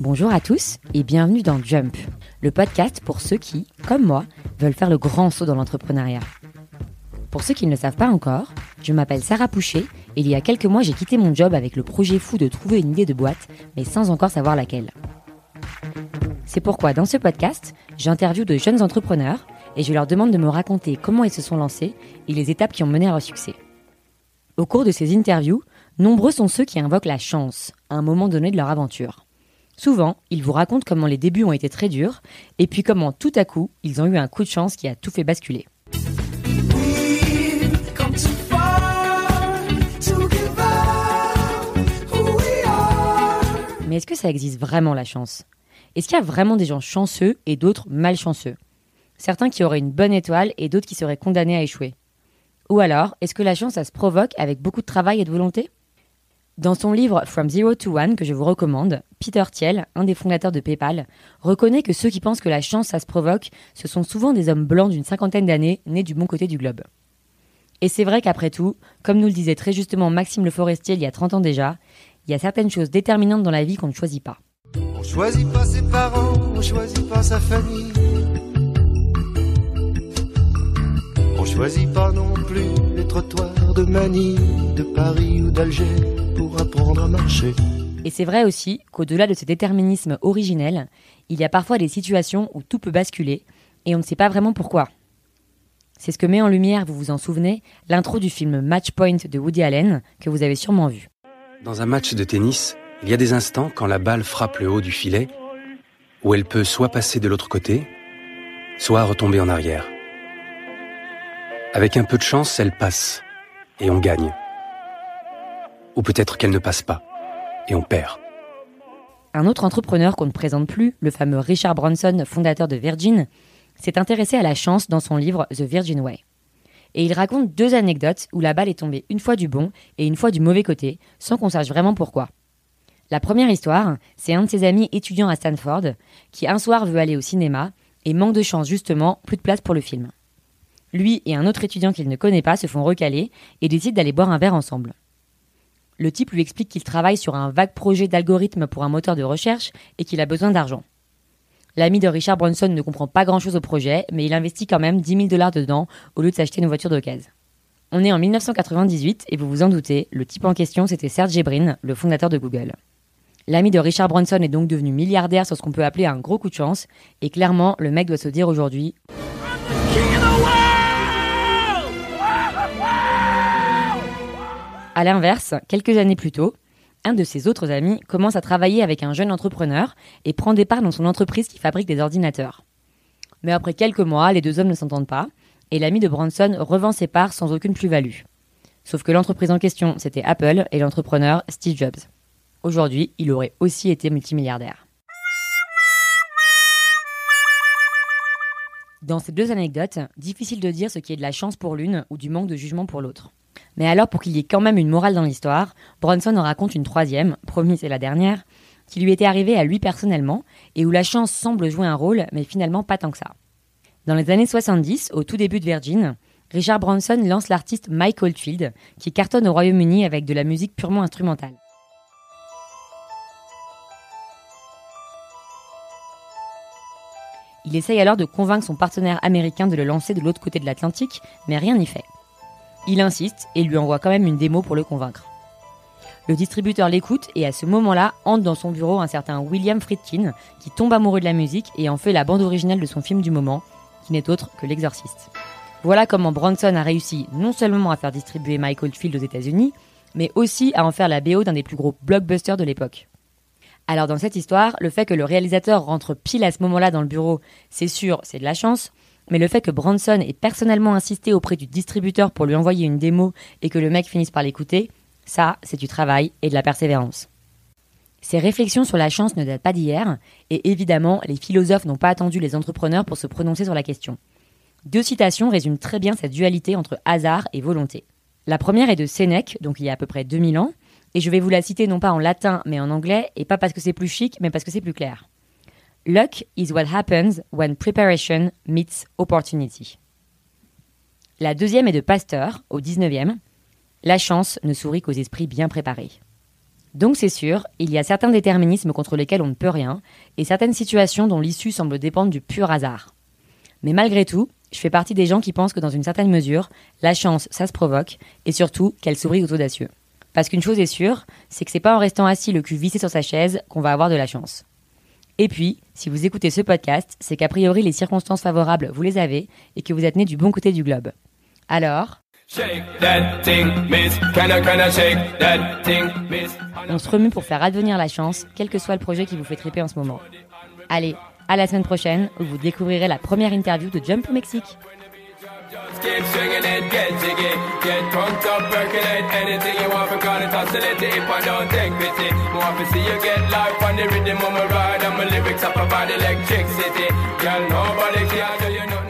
Bonjour à tous et bienvenue dans Jump, le podcast pour ceux qui, comme moi, veulent faire le grand saut dans l'entrepreneuriat. Pour ceux qui ne le savent pas encore, je m'appelle Sarah Poucher et il y a quelques mois j'ai quitté mon job avec le projet fou de trouver une idée de boîte, mais sans encore savoir laquelle. C'est pourquoi dans ce podcast, j'interviewe de jeunes entrepreneurs et je leur demande de me raconter comment ils se sont lancés et les étapes qui ont mené à leur succès. Au cours de ces interviews, nombreux sont ceux qui invoquent la chance à un moment donné de leur aventure. Souvent, ils vous racontent comment les débuts ont été très durs et puis comment tout à coup, ils ont eu un coup de chance qui a tout fait basculer. Mais est-ce que ça existe vraiment la chance? Est-ce qu'il y a vraiment des gens chanceux et d'autres malchanceux? Certains qui auraient une bonne étoile et d'autres qui seraient condamnés à échouer Ou alors, est-ce que la chance, ça se provoque avec beaucoup de travail et de volonté? Dans son livre From Zero to One, que je vous recommande, Peter Thiel, un des fondateurs de PayPal, reconnaît que ceux qui pensent que la chance, ça se provoque, ce sont souvent des hommes blancs d'une cinquantaine d'années, nés du bon côté du globe. Et c'est vrai qu'après tout, comme nous le disait très justement Maxime Le Forestier il y a 30 ans déjà, il y a certaines choses déterminantes dans la vie qu'on ne choisit pas. On choisit pas ses parents, on choisit pas sa famille. On choisit pas non plus les trottoirs de Manille, de Paris ou d'Alger pour apprendre à marcher. Et c'est vrai aussi qu'au-delà de ce déterminisme originel, il y a parfois des situations où tout peut basculer et on ne sait pas vraiment pourquoi. C'est ce que met en lumière, vous vous en souvenez, l'intro du film Match Point de Woody Allen, que vous avez sûrement vu. Dans un match de tennis, il y a des instants quand la balle frappe le haut du filet, où elle peut soit passer de l'autre côté, soit retomber en arrière. Avec un peu de chance, elle passe, et on gagne. Ou peut-être qu'elle ne passe pas, et on perd. Un autre entrepreneur qu'on ne présente plus, le fameux Richard Branson, fondateur de Virgin, s'est intéressé à la chance dans son livre The Virgin Way. Et il raconte deux anecdotes où la balle est tombée une fois du bon et une fois du mauvais côté, sans qu'on sache vraiment pourquoi. La première histoire, c'est un de ses amis étudiants à Stanford qui un soir veut aller au cinéma et manque de chance justement, plus de place pour le film. Lui et un autre étudiant qu'il ne connaît pas se font recaler et décident d'aller boire un verre ensemble. Le type lui explique qu'il travaille sur un vague projet d'algorithme pour un moteur de recherche et qu'il a besoin d'argent. L'ami de Richard Branson ne comprend pas grand-chose au projet, mais il investit quand même 10 000 dollars dedans au lieu de s'acheter une voiture d'occasion. On est en 1998 et vous vous en doutez, le type en question c'était Sergey Brin, le fondateur de Google. L'ami de Richard Branson est donc devenu milliardaire sur ce qu'on peut appeler un gros coup de chance, et clairement le mec doit se dire aujourd'hui À l'inverse, quelques années plus tôt, un de ses autres amis commence à travailler avec un jeune entrepreneur et prend des parts dans son entreprise qui fabrique des ordinateurs. Mais après quelques mois, les deux hommes ne s'entendent pas, et l'ami de Branson revend ses parts sans aucune plus-value. Sauf que l'entreprise en question, c'était Apple et l'entrepreneur Steve Jobs. Aujourd'hui, il aurait aussi été multimilliardaire. Dans ces deux anecdotes, difficile de dire ce qui est de la chance pour l'une ou du manque de jugement pour l'autre. Mais alors, pour qu'il y ait quand même une morale dans l'histoire, Bronson en raconte une troisième, promis c'est la dernière, qui lui était arrivée à lui personnellement, et où la chance semble jouer un rôle, mais finalement pas tant que ça. Dans les années 70, au tout début de Virgin, Richard Branson lance l'artiste Mike Oldfield, qui cartonne au Royaume-Uni avec de la musique purement instrumentale. Il essaye alors de convaincre son partenaire américain de le lancer de l'autre côté de l'Atlantique, mais rien n'y fait. Il insiste et lui envoie quand même une démo pour le convaincre. Le distributeur l'écoute et à ce moment-là entre dans son bureau un certain William Friedkin qui tombe amoureux de la musique et en fait la bande originale de son film du moment, qui n'est autre que L'Exorciste. Voilà comment Bronson a réussi non seulement à faire distribuer Michael Field aux États-Unis, mais aussi à en faire la BO d'un des plus gros blockbusters de l'époque. Alors dans cette histoire, le fait que le réalisateur rentre pile à ce moment-là dans le bureau, c'est sûr, c'est de la chance, mais le fait que Branson ait personnellement insisté auprès du distributeur pour lui envoyer une démo et que le mec finisse par l'écouter, ça, c'est du travail et de la persévérance. Ces réflexions sur la chance ne datent pas d'hier, et évidemment, les philosophes n'ont pas attendu les entrepreneurs pour se prononcer sur la question. Deux citations résument très bien cette dualité entre hasard et volonté. La première est de Sénèque, donc il y a à peu près 2000 ans, et je vais vous la citer non pas en latin mais en anglais, et pas parce que c'est plus chic, mais parce que c'est plus clair. Luck is what happens when preparation meets opportunity. La deuxième est de Pasteur, au 19e. La chance ne sourit qu'aux esprits bien préparés. Donc c'est sûr, il y a certains déterminismes contre lesquels on ne peut rien, et certaines situations dont l'issue semble dépendre du pur hasard. Mais malgré tout, je fais partie des gens qui pensent que dans une certaine mesure, la chance, ça se provoque, et surtout qu'elle sourit aux audacieux. Parce qu'une chose est sûre, c'est que c'est pas en restant assis le cul vissé sur sa chaise qu'on va avoir de la chance. Et puis, si vous écoutez ce podcast, c'est qu'a priori les circonstances favorables, vous les avez, et que vous êtes né du bon côté du globe. Alors, on se remue pour faire advenir la chance, quel que soit le projet qui vous fait triper en ce moment. Allez, à la semaine prochaine où vous découvrirez la première interview de Jump au Mexique. Keep swinging it, get jiggy. Get drunk up, percolate anything you want. We gonna tossing it if I don't take pity. More to see you get life on the rhythm of my ride. And my lyrics up about electricity. Girl, nobody can do you nothing.